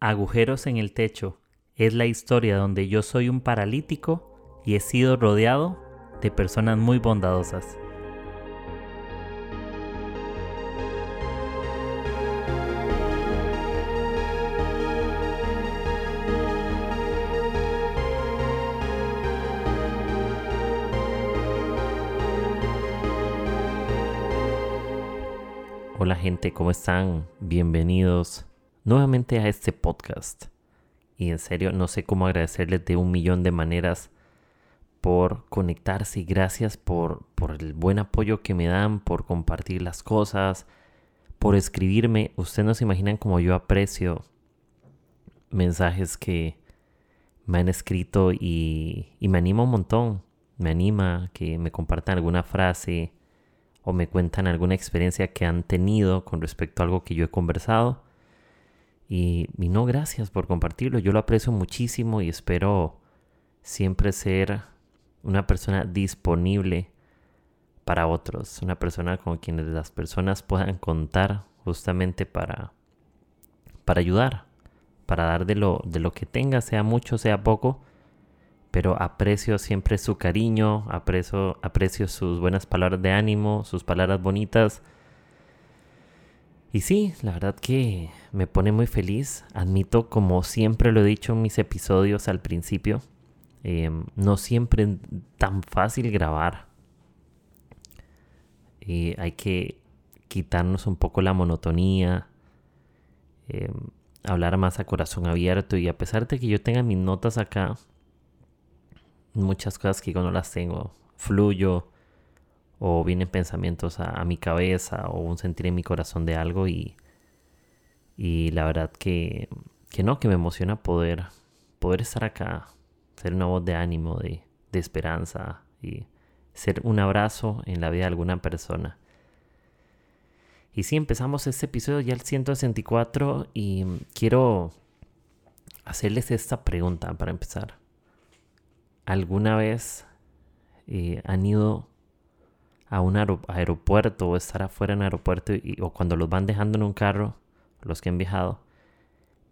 Agujeros en el techo es la historia donde yo soy un paralítico y he sido rodeado de personas muy bondadosas. Hola gente, ¿cómo están? Bienvenidos nuevamente a este podcast. Y en serio, no sé cómo agradecerles de un millón de maneras por conectarse y gracias por, por el buen apoyo que me dan, por compartir las cosas, por escribirme. Ustedes no se imaginan cómo yo aprecio mensajes que me han escrito y, y me anima un montón. Me anima que me compartan alguna frase o me cuentan alguna experiencia que han tenido con respecto a algo que yo he conversado. Y, no, gracias por compartirlo. Yo lo aprecio muchísimo y espero siempre ser una persona disponible para otros, una persona con quien las personas puedan contar justamente para, para ayudar, para dar de lo, de lo que tenga, sea mucho, sea poco, pero aprecio siempre su cariño, aprecio, aprecio sus buenas palabras de ánimo, sus palabras bonitas y sí, la verdad que me pone muy feliz. Admito, como siempre lo he dicho en mis episodios al principio, em, no siempre es tan fácil grabar. Y hay que quitarnos un poco la monotonía, em, hablar más a corazón abierto. Y a pesar de que yo tenga mis notas acá, muchas cosas que yo no las tengo, fluyo o vienen pensamientos a, mi cabeza o un sentir en mi corazón de algo y, y la verdad que, que no, que me emociona poder, poder estar acá, ser una voz de ánimo, de, esperanza y ser un abrazo en la vida de alguna persona. Y sí, empezamos este episodio ya el 164 y quiero hacerles esta pregunta para empezar. ¿Alguna vez eh, han ido a un aeropuerto o estar afuera en aeropuerto o cuando los van dejando en un carro, los que han viajado,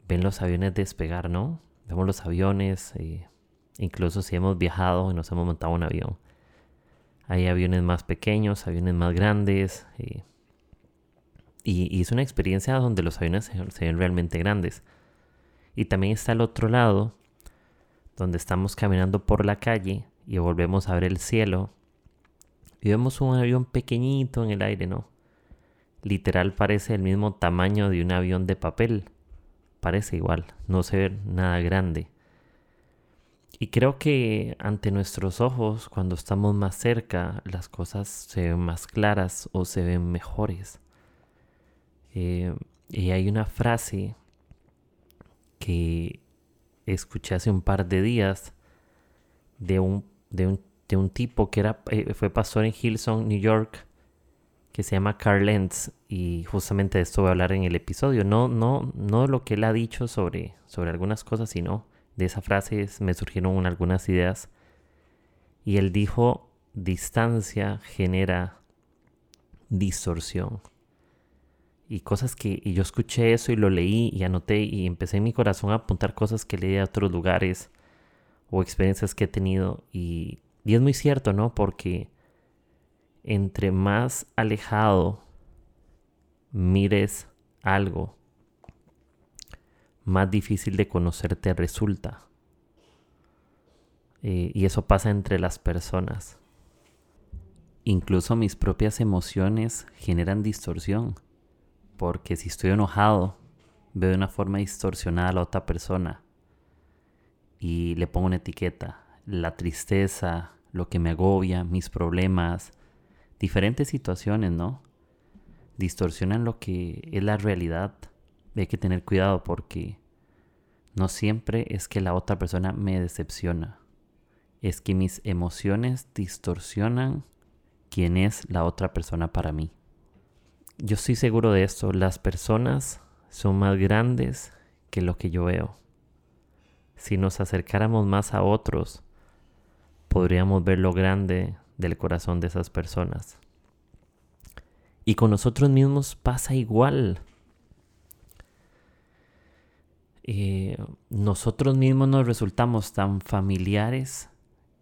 ven los aviones despegar, ¿no? Vemos los aviones, y incluso si hemos viajado y nos hemos montado un avión. Hay aviones más pequeños, aviones más grandes. Y, y, es una experiencia donde los aviones se, se ven realmente grandes. Y también está el otro lado, donde estamos caminando por la calle y volvemos a ver el cielo y vemos un avión pequeñito en el aire, ¿no? Literal parece el mismo tamaño de un avión de papel. Parece igual, no se ve nada grande. Y creo que ante nuestros ojos, cuando estamos más cerca, las cosas se ven más claras o se ven mejores. Eh, y hay una frase que escuché hace un par de días de un, de un de un tipo que era, eh, fue pastor en Hillsong, New York, que se llama Carl Lentz. Y justamente de esto voy a hablar en el episodio. No, no, no lo que él ha dicho sobre, sobre algunas cosas, sino de esa frase me surgieron algunas ideas. Y él dijo, distancia genera distorsión. Y cosas que y yo escuché eso y lo leí y anoté y empecé en mi corazón a apuntar cosas que leí de otros lugares o experiencias que he tenido y y es muy cierto, ¿no? Porque entre más alejado mires algo, más difícil de conocerte resulta. Eh, y eso pasa entre las personas. Incluso mis propias emociones generan distorsión. Porque si estoy enojado, veo de una forma distorsionada a la otra persona. Y le pongo una etiqueta. La tristeza, lo que me agobia, mis problemas, diferentes situaciones, ¿no? Distorsionan lo que es la realidad. Hay que tener cuidado porque no siempre es que la otra persona me decepciona. Es que mis emociones distorsionan quién es la otra persona para mí. Yo estoy seguro de esto. Las personas son más grandes que lo que yo veo. Si nos acercáramos más a otros, podríamos ver lo grande del corazón de esas personas. Y con nosotros mismos pasa igual. eh, nosotros mismos nos resultamos tan familiares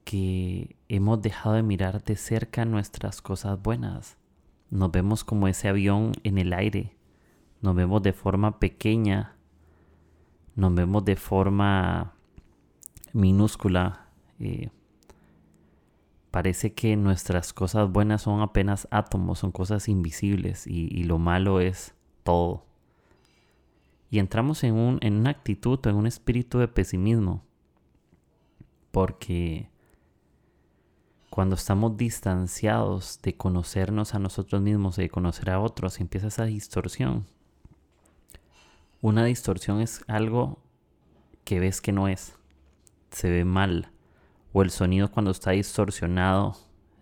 que hemos dejado de mirar de cerca nuestras cosas buenas. Nos vemos como ese avión en el aire. Nos vemos de forma pequeña. Nos vemos de forma minúscula. Eh, parece que nuestras cosas buenas son apenas átomos, son cosas invisibles y, lo malo es todo. Y entramos en, un, en una actitud, en un espíritu de pesimismo. Porque cuando estamos distanciados de conocernos a nosotros mismos y de conocer a otros, empieza esa distorsión. Una distorsión es algo que ves que no es, se ve mal, o el sonido cuando está distorsionado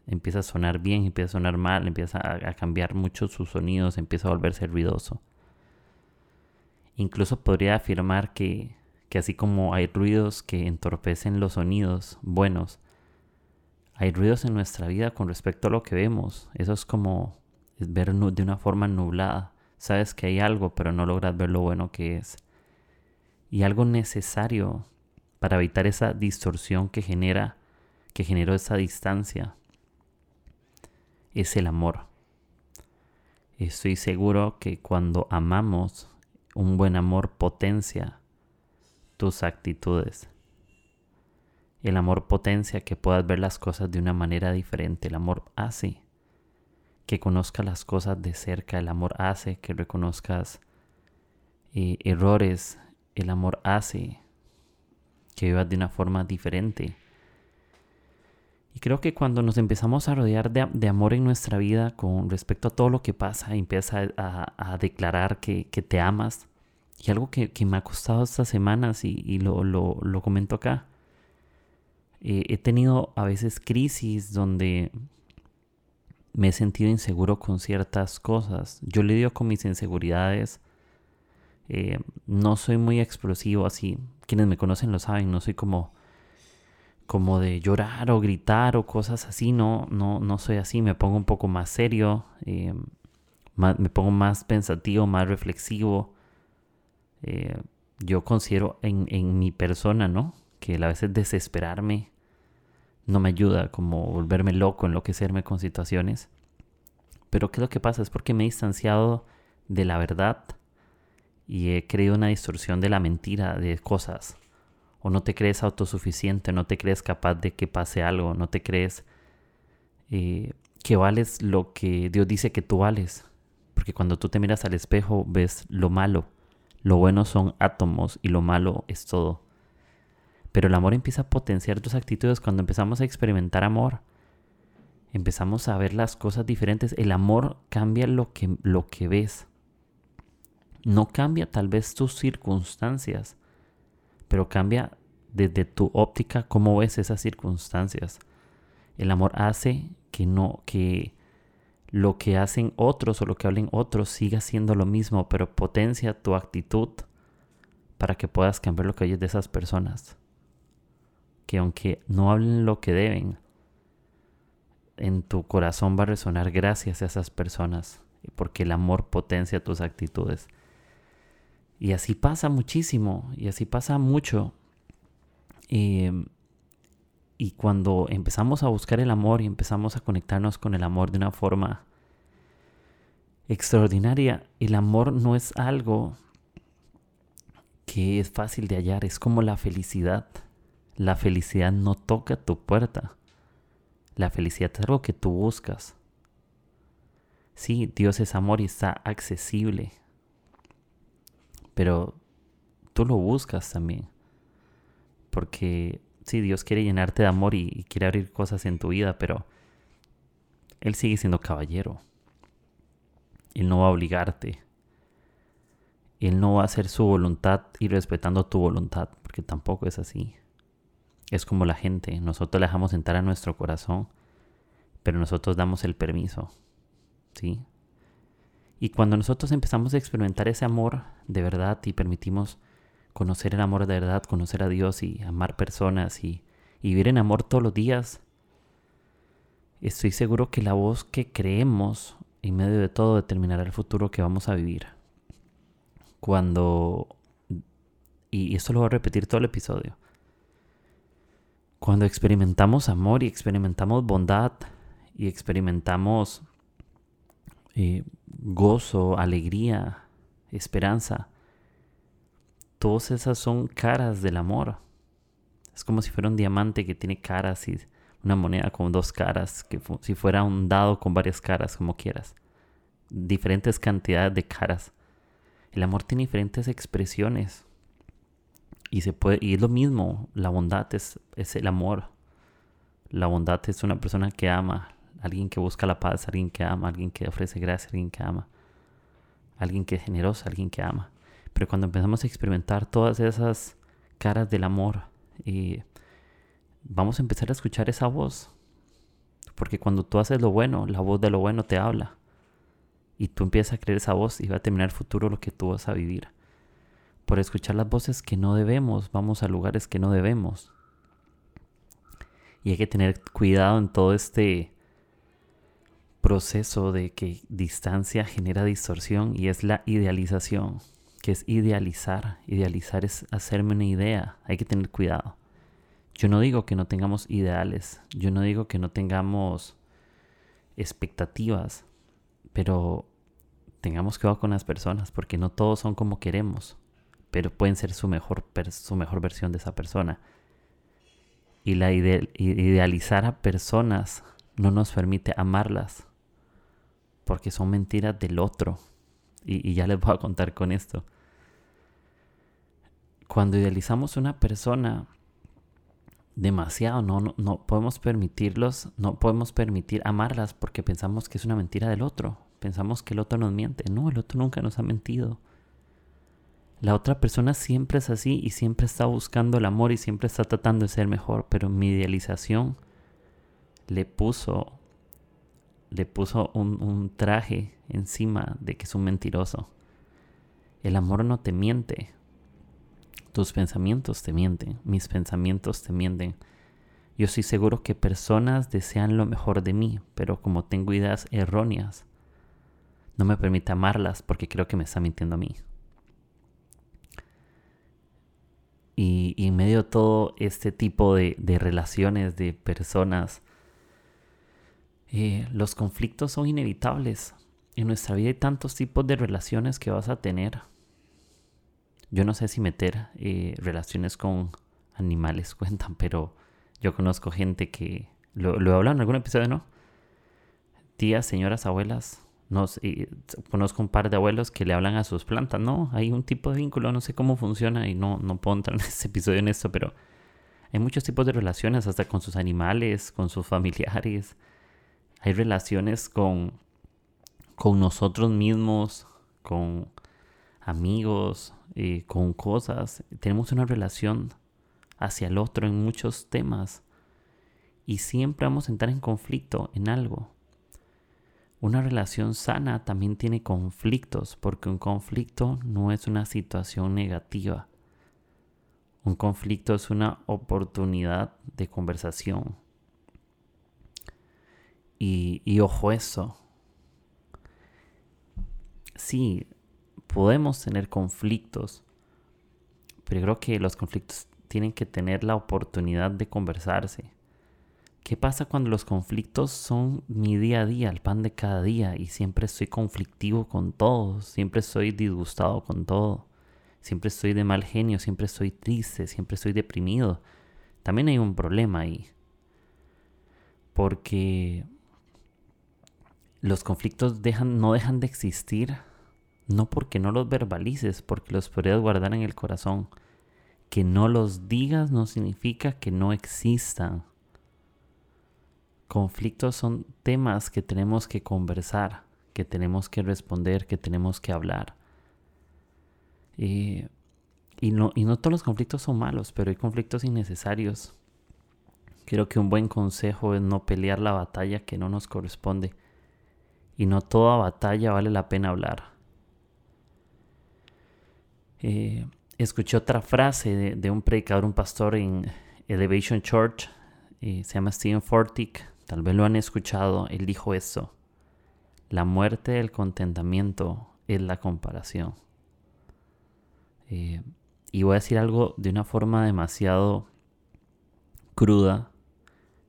empieza a sonar bien, empieza a sonar mal, empieza a, cambiar mucho sus sonidos, empieza a volverse ruidoso. Incluso podría afirmar que, que así como hay ruidos que entorpecen los sonidos buenos, hay ruidos en nuestra vida con respecto a lo que vemos. Eso es como ver de una forma nublada. Sabes que hay algo, pero no logras ver lo bueno que es. Y algo necesario para evitar esa distorsión que genera, que generó esa distancia, es el amor. Estoy seguro que cuando amamos, un buen amor potencia tus actitudes. El amor potencia que puedas ver las cosas de una manera diferente. El amor hace que conozcas las cosas de cerca. El amor hace que reconozcas eh, errores. El amor hace que vivas de una forma diferente. Y creo que cuando nos empezamos a rodear de, amor en nuestra vida con respecto a todo lo que pasa, empiezas a, declarar que, te amas. Y algo que, me ha costado estas semanas y, lo, lo comento acá eh, he tenido a veces crisis donde me he sentido inseguro con ciertas cosas. Yo lidio con mis inseguridades. Eh, no soy muy explosivo así. Quienes me conocen lo saben. No soy como, como de llorar o gritar o cosas así. No, no, no soy así. Me pongo un poco más serio. Eh, me pongo más pensativo, más reflexivo. yo considero en, en mi persona, ¿no? que a veces desesperarme no me ayuda, como volverme loco, enloquecerme con situaciones. Pero ¿qué es lo que pasa? Es porque me he distanciado de la verdad y he creído una distorsión de la mentira de cosas. O no te crees autosuficiente, no te crees capaz de que pase algo, no te crees eh, que vales lo que Dios dice que tú vales. Porque cuando tú te miras al espejo ves lo malo. Lo bueno son átomos y lo malo es todo. Pero el amor empieza a potenciar tus actitudes cuando empezamos a experimentar amor. Empezamos a ver las cosas diferentes. El amor cambia lo que, lo que ves. No cambia tal vez tus circunstancias, pero cambia desde tu óptica cómo ves esas circunstancias. El amor hace que no, que lo que hacen otros o lo que hablen otros siga siendo lo mismo, pero potencia tu actitud para que puedas cambiar lo que oyes de esas personas que aunque no hablen lo que deben, en tu corazón va a resonar gracias a esas personas, porque el amor potencia tus actitudes. Y así pasa muchísimo, y así pasa mucho. Em, y cuando empezamos a buscar el amor y empezamos a conectarnos con el amor de una forma extraordinaria, el amor no es algo que es fácil de hallar, es como la felicidad. La felicidad no toca tu puerta. La felicidad es algo que tú buscas. Sí, Dios es amor y está accesible. Pero tú lo buscas también. Porque sí, Dios quiere llenarte de amor y, quiere abrir cosas en tu vida, pero Él sigue siendo caballero. Él no va a obligarte. Él no va a hacer su voluntad y respetando tu voluntad, porque tampoco es así. Es como la gente, nosotros le dejamos entrar a nuestro corazón, pero nosotros damos el permiso, ¿sí? Y cuando nosotros empezamos a experimentar ese amor de verdad y permitimos conocer el amor de verdad, conocer a Dios y amar personas y, y vivir en amor todos los días, estoy seguro que la voz que creemos en medio de todo determinará el futuro que vamos a vivir. Cuando y, esto lo voy a repetir todo el episodio. Cuando experimentamos amor y experimentamos bondad y experimentamos eh, gozo, alegría, esperanza, todas esas son caras del amor. Es como si fuera un diamante que tiene caras y una moneda con dos caras, que si fuera un dado con varias caras, como quieras. Diferentes cantidades de caras. El amor tiene diferentes expresiones. Y, se puede, y es lo mismo, la bondad es, es el amor. La bondad es una persona que ama, alguien que busca la paz, alguien que ama, alguien que ofrece gracia, alguien que ama, alguien que es generoso, alguien que ama. Pero cuando empezamos a experimentar todas esas caras del amor, y vamos a empezar a escuchar esa voz. Porque cuando tú haces lo bueno, la voz de lo bueno te habla. Y tú empiezas a creer esa voz y va a terminar el futuro lo que tú vas a vivir. Por escuchar las voces que no debemos, vamos a lugares que no debemos. Y hay que tener cuidado en todo este proceso de que distancia genera distorsión y es la idealización, que es idealizar. Idealizar es hacerme una idea, hay que tener cuidado. Yo no digo que no tengamos ideales, yo no digo que no tengamos expectativas, pero tengamos cuidado con las personas porque no todos son como queremos, pero pueden ser su mejor, su mejor versión de esa persona. Y la idealizar a personas no nos permite amarlas porque son mentiras del otro. Y, ya les voy a contar con esto. Cuando idealizamos una persona, demasiado, no, no, no podemos permitirlos, no podemos permitir amarlas porque pensamos que es una mentira del otro, pensamos que el otro nos miente, no, el otro nunca nos ha mentido. La otra persona siempre es así y siempre está buscando el amor y siempre está tratando de ser mejor, pero mi idealización le puso le puso un, un traje encima de que es un mentiroso. El amor no te miente, tus pensamientos te mienten, mis pensamientos te mienten. Yo estoy seguro que personas desean lo mejor de mí, pero como tengo ideas erróneas, no me permite amarlas porque creo que me está mintiendo a mí. Y, en medio de todo este tipo de, relaciones de personas, eh, los conflictos son inevitables. En nuestra vida hay tantos tipos de relaciones que vas a tener. Yo no sé si meter eh, relaciones con animales cuentan, pero yo conozco gente que... Lo, lo he hablado en algún episodio, ¿no? Tías, señoras, abuelas. Nos, conozco un par de abuelos que le hablan a sus plantas, ¿no? Hay un tipo de vínculo, no sé cómo funciona y no, no puedo entrar en este episodio en esto, pero hay muchos tipos de relaciones, hasta con sus animales, con sus familiares. Hay relaciones con, con nosotros mismos, con amigos, eh, con cosas. Tenemos una relación hacia el otro en muchos temas. Y siempre vamos a entrar en conflicto en algo. Una relación sana también tiene conflictos, porque un conflicto no es una situación negativa. Un conflicto es una oportunidad de conversación. Y, ojo eso. Sí, podemos tener conflictos, pero creo que los conflictos tienen que tener la oportunidad de conversarse. ¿Qué pasa cuando los conflictos son mi día a día, el pan de cada día, y siempre estoy conflictivo con todo, siempre estoy disgustado con todo, siempre estoy de mal genio, siempre estoy triste, siempre estoy deprimido? También hay un problema ahí. Porque los conflictos no dejan de existir no porque no los verbalices, porque los podrías guardar en el corazón. Que no los digas no significa que no existan. Conflictos son temas que tenemos que conversar, que tenemos que responder, que tenemos que hablar. y, no, y no todos los conflictos son malos, pero hay conflictos innecesarios. Creo que un buen consejo es no pelear la batalla que no nos corresponde. Y no toda batalla vale la pena hablar. Eh, escuché otra frase de, un predicador, un pastor en Elevation Church, eh, se llama Stephen Fortick, tal vez lo han escuchado, él dijo eso, la muerte del contentamiento es la comparación. Eh, y voy a decir algo de una forma demasiado cruda.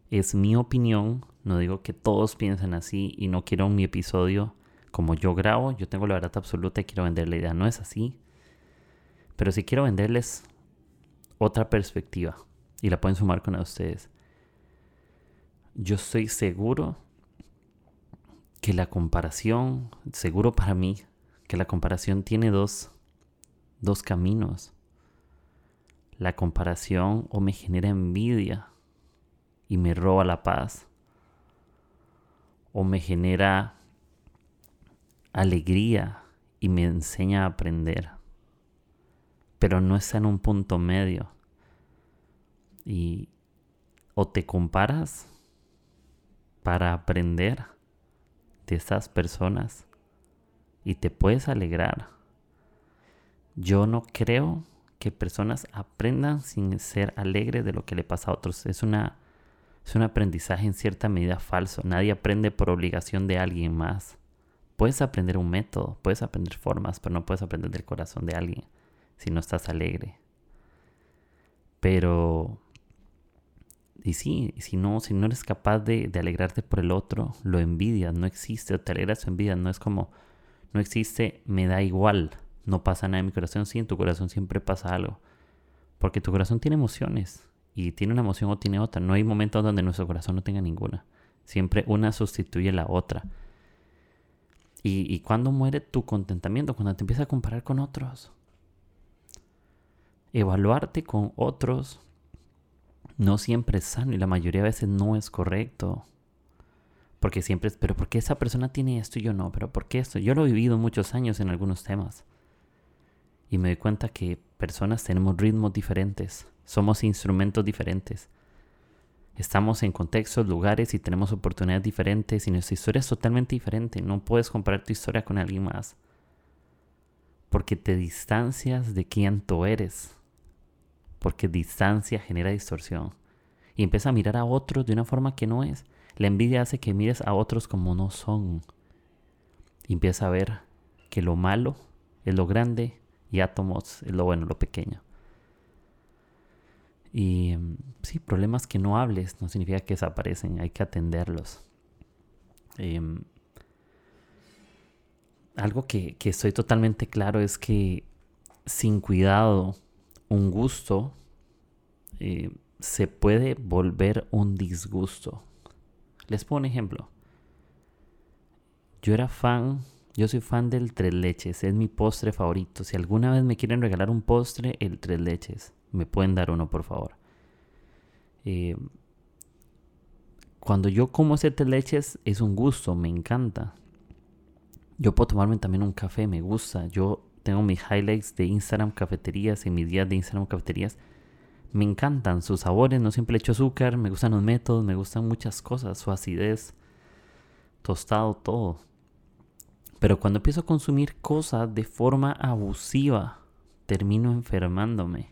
Es mi opinión, no digo que todos piensen así y no quiero mi episodio como yo grabo, yo tengo la verdad absoluta y quiero vender la idea. No es así. Pero si quiero venderles otra perspectiva y la pueden sumar con ustedes. Yo estoy seguro que la comparación, seguro para mí, que la comparación tiene dos, dos caminos. La comparación o me genera envidia y me roba la paz. O me genera alegría y me enseña a aprender. Pero no está en un punto medio. Y o te comparas para aprender de esas personas y te puedes alegrar. Yo no creo que personas aprendan sin ser alegres de lo que le pasa a otros. Es una es un aprendizaje en cierta medida falso. Nadie aprende por obligación de alguien más. Puedes aprender un método, puedes aprender formas, pero no puedes aprender del corazón de alguien si no estás alegre. Pero y sí, si no, si no eres capaz de, de, alegrarte por el otro, lo envidias, no existe, o te alegras o envidias, no es como, no existe, me da igual, no pasa nada en mi corazón, sí, en tu corazón siempre pasa algo, porque tu corazón tiene emociones, y tiene una emoción o tiene otra, no hay momentos donde nuestro corazón no tenga ninguna, siempre una sustituye la otra. Y, y cuando muere tu contentamiento, cuando te empiezas a comparar con otros, evaluarte con otros no siempre es sano y la mayoría de veces no es correcto. Porque siempre es, pero ¿por qué esa persona tiene esto y yo no? ¿Pero por qué esto? Yo lo he vivido muchos años en algunos temas. Y me doy cuenta que personas tenemos ritmos diferentes, somos instrumentos diferentes. Estamos en contextos, lugares y tenemos oportunidades diferentes y nuestra historia es totalmente diferente. No puedes comparar tu historia con alguien más. Porque te distancias de quién tú eres porque distancia genera distorsión. Y empieza a mirar a otros de una forma que no es. La envidia hace que mires a otros como no son. Y empieza a ver que lo malo es lo grande y átomos es lo bueno, lo pequeño. Y mm, sí, problemas que no hables no significa que desaparecen, hay que atenderlos. Em, algo que, que estoy totalmente claro es que sin cuidado un gusto eh, se puede volver un disgusto. Les pongo un ejemplo. Yo era fan, yo soy fan del tres leches, es mi postre favorito. Si alguna vez me quieren regalar un postre, el tres leches, me pueden dar uno, por favor. Eh, cuando yo como ese tres leches es un gusto, me encanta. Yo puedo tomarme también un café, me gusta. Yo tengo mis highlights de Instagram cafeterías y mis días de Instagram cafeterías. Me encantan sus sabores, no siempre le echo azúcar, me gustan los métodos, me gustan muchas cosas, su acidez, tostado, todo. Pero cuando empiezo a consumir cosas de forma abusiva, termino enfermándome.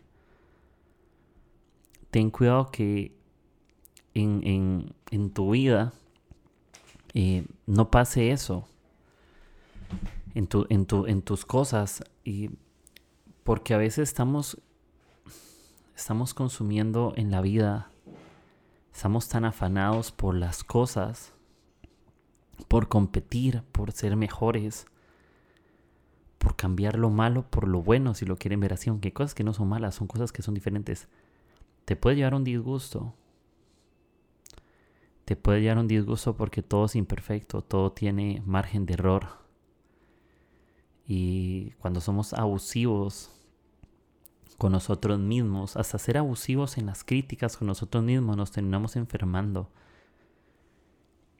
Ten cuidado que en, en, tu vida eh, no pase eso en, tu, en, tu, en tus cosas. Y porque a veces estamos, estamos consumiendo en la vida, estamos tan afanados por las cosas, por competir, por ser mejores, por cambiar lo malo por lo bueno, si lo quieren ver así, aunque cosas que no son malas, son cosas que son diferentes. Te puede llevar un disgusto. Te puede llevar un disgusto porque todo es imperfecto, todo tiene margen de error y cuando somos abusivos con nosotros mismos, hasta ser abusivos en las críticas con nosotros mismos, nos terminamos enfermando.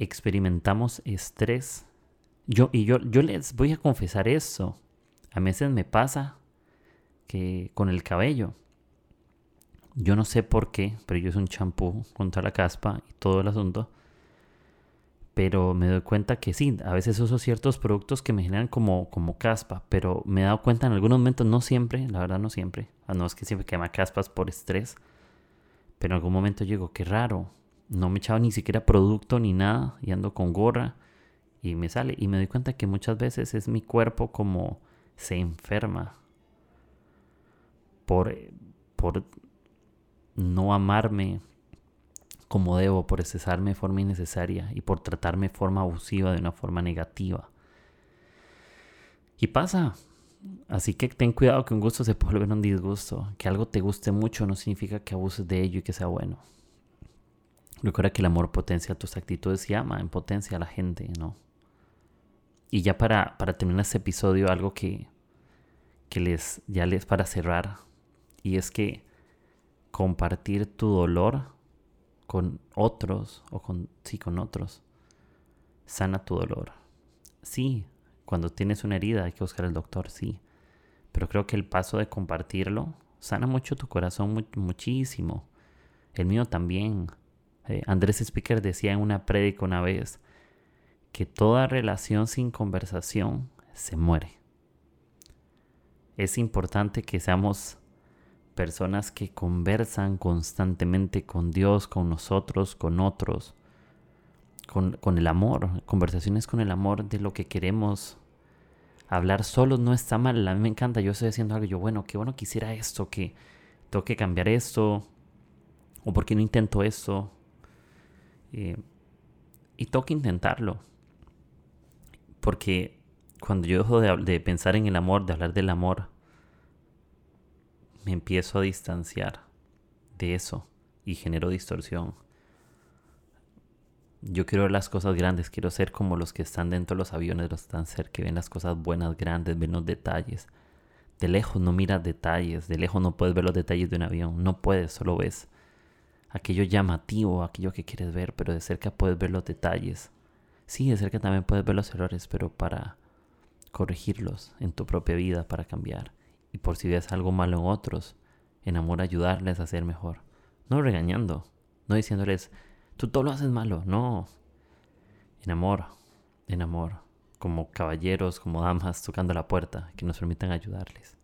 Experimentamos estrés. Yo, y yo, yo les voy a confesar eso. A veces me pasa que con el cabello. Yo no sé por qué, pero yo uso un champú contra la caspa y todo el asunto pero me doy cuenta que sí, a veces uso ciertos productos que me generan como, como caspa, pero me he dado cuenta en algunos momentos, no siempre, la verdad no siempre, ah, no es que siempre quema caspas por estrés, pero en algún momento llego, qué raro, no me echaba ni siquiera producto ni nada y ando con gorra y me sale y me doy cuenta que muchas veces es mi cuerpo como se enferma por, por no amarme como debo, por excesarme de forma innecesaria y por tratarme de forma abusiva, de una forma negativa. Y pasa. Así que ten cuidado que un gusto se puede volver un disgusto. Que algo te guste mucho no significa que abuses de ello y que sea bueno. Recuerda que el amor potencia tus actitudes y ama en potencia a la gente, ¿no? Y ya para, para terminar este episodio, algo que, que les, ya les para cerrar, y es que compartir tu dolor con otros, o con, sí, con otros, sana tu dolor. Sí, cuando tienes una herida hay que buscar al doctor, sí, pero creo que el paso de compartirlo sana mucho tu corazón, muchísimo. El mío también. Eh, Andrés Speaker decía en una prédica una vez que toda relación sin conversación se muere. Es importante que seamos personas que conversan constantemente con Dios, con nosotros, con otros, con, con, el amor, conversaciones con el amor de lo que queremos. Hablar solos no está mal, a mí me encanta, yo estoy haciendo algo, yo bueno, qué bueno quisiera esto, que tengo que cambiar esto, o por qué no intento esto, eh, y que intentarlo. Porque cuando yo dejo de, pensar en el amor, de hablar del amor, me empiezo a distanciar de eso y genero distorsión. Yo quiero ver las cosas grandes, quiero ser como los que están dentro de los aviones, los que están cerca, que ven las cosas buenas, grandes, ven los detalles. De lejos no miras detalles, de lejos no puedes ver los detalles de un avión, no puedes, solo ves aquello llamativo, aquello que quieres ver, pero de cerca puedes ver los detalles. Sí, de cerca también puedes ver los errores, pero para corregirlos en tu propia vida, para cambiar. Y por si ves algo malo en otros, en amor ayudarles a ser mejor. No regañando, no diciéndoles, tú todo lo haces malo, no. En amor, en amor, como caballeros, como damas tocando la puerta, que nos permitan ayudarles.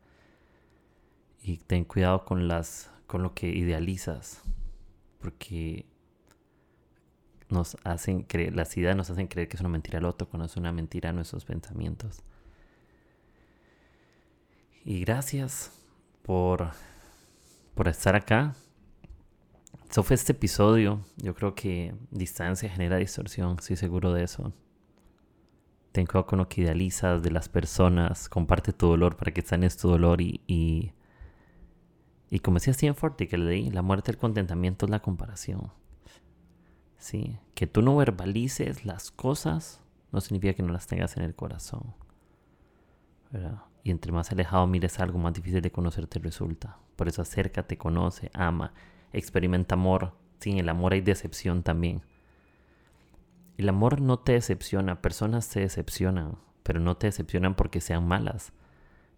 Y ten cuidado con las con lo que idealizas, porque nos hacen creer, las ideas nos hacen creer que es una mentira el otro, cuando es una mentira nuestros pensamientos. Y gracias por, por estar acá. Eso fue este episodio. Yo creo que distancia genera distorsión, estoy seguro de eso. Ten cuidado con lo que idealizas de las personas. Comparte tu dolor para que sanes tu dolor y, y y como decía Stephen Forte que le leí, la muerte del contentamiento es la comparación. Sí, que tú no verbalices las cosas no significa que no las tengas en el corazón. Y entre más alejado mires algo, más difícil de conocerte resulta. Por eso acércate, conoce, ama, experimenta amor. Sin el amor hay decepción también. El amor no te decepciona, personas te decepcionan, pero no te decepcionan porque sean malas.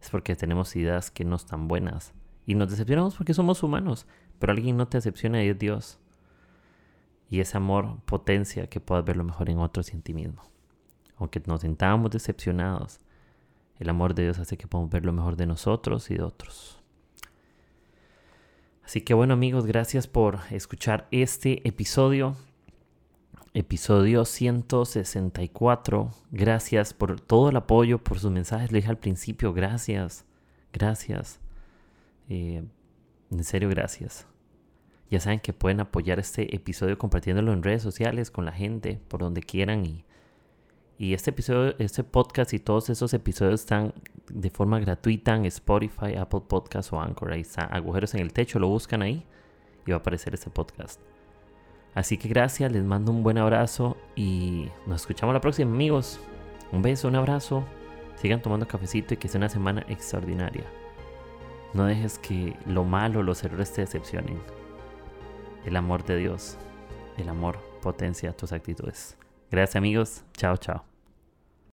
Es porque tenemos ideas que no están buenas. Y nos decepcionamos porque somos humanos, pero alguien no te decepciona y es Dios. Y ese amor potencia que puedas ver lo mejor en otros y en ti mismo. Aunque nos sintamos decepcionados, el amor de Dios hace que podamos ver lo mejor de nosotros y de otros. Así que bueno amigos, gracias por escuchar este episodio. Episodio 164. Gracias por todo el apoyo, por sus mensajes. Le dije al principio, gracias. Gracias. Eh, en serio, gracias. Ya saben que pueden apoyar este episodio compartiéndolo en redes sociales con la gente, por donde quieran. Y, y este episodio, este podcast y todos esos episodios están de forma gratuita en Spotify, Apple Podcasts o Anchor. Ahí está, agujeros en el techo, lo buscan ahí y va a aparecer este podcast. Así que gracias, les mando un buen abrazo y nos escuchamos la próxima, amigos. Un beso, un abrazo. Sigan tomando cafecito y que sea una semana extraordinaria. No dejes que lo malo, los errores te decepcionen. El amor de Dios, el amor potencia tus actitudes. Gracias amigos. Chao, chao.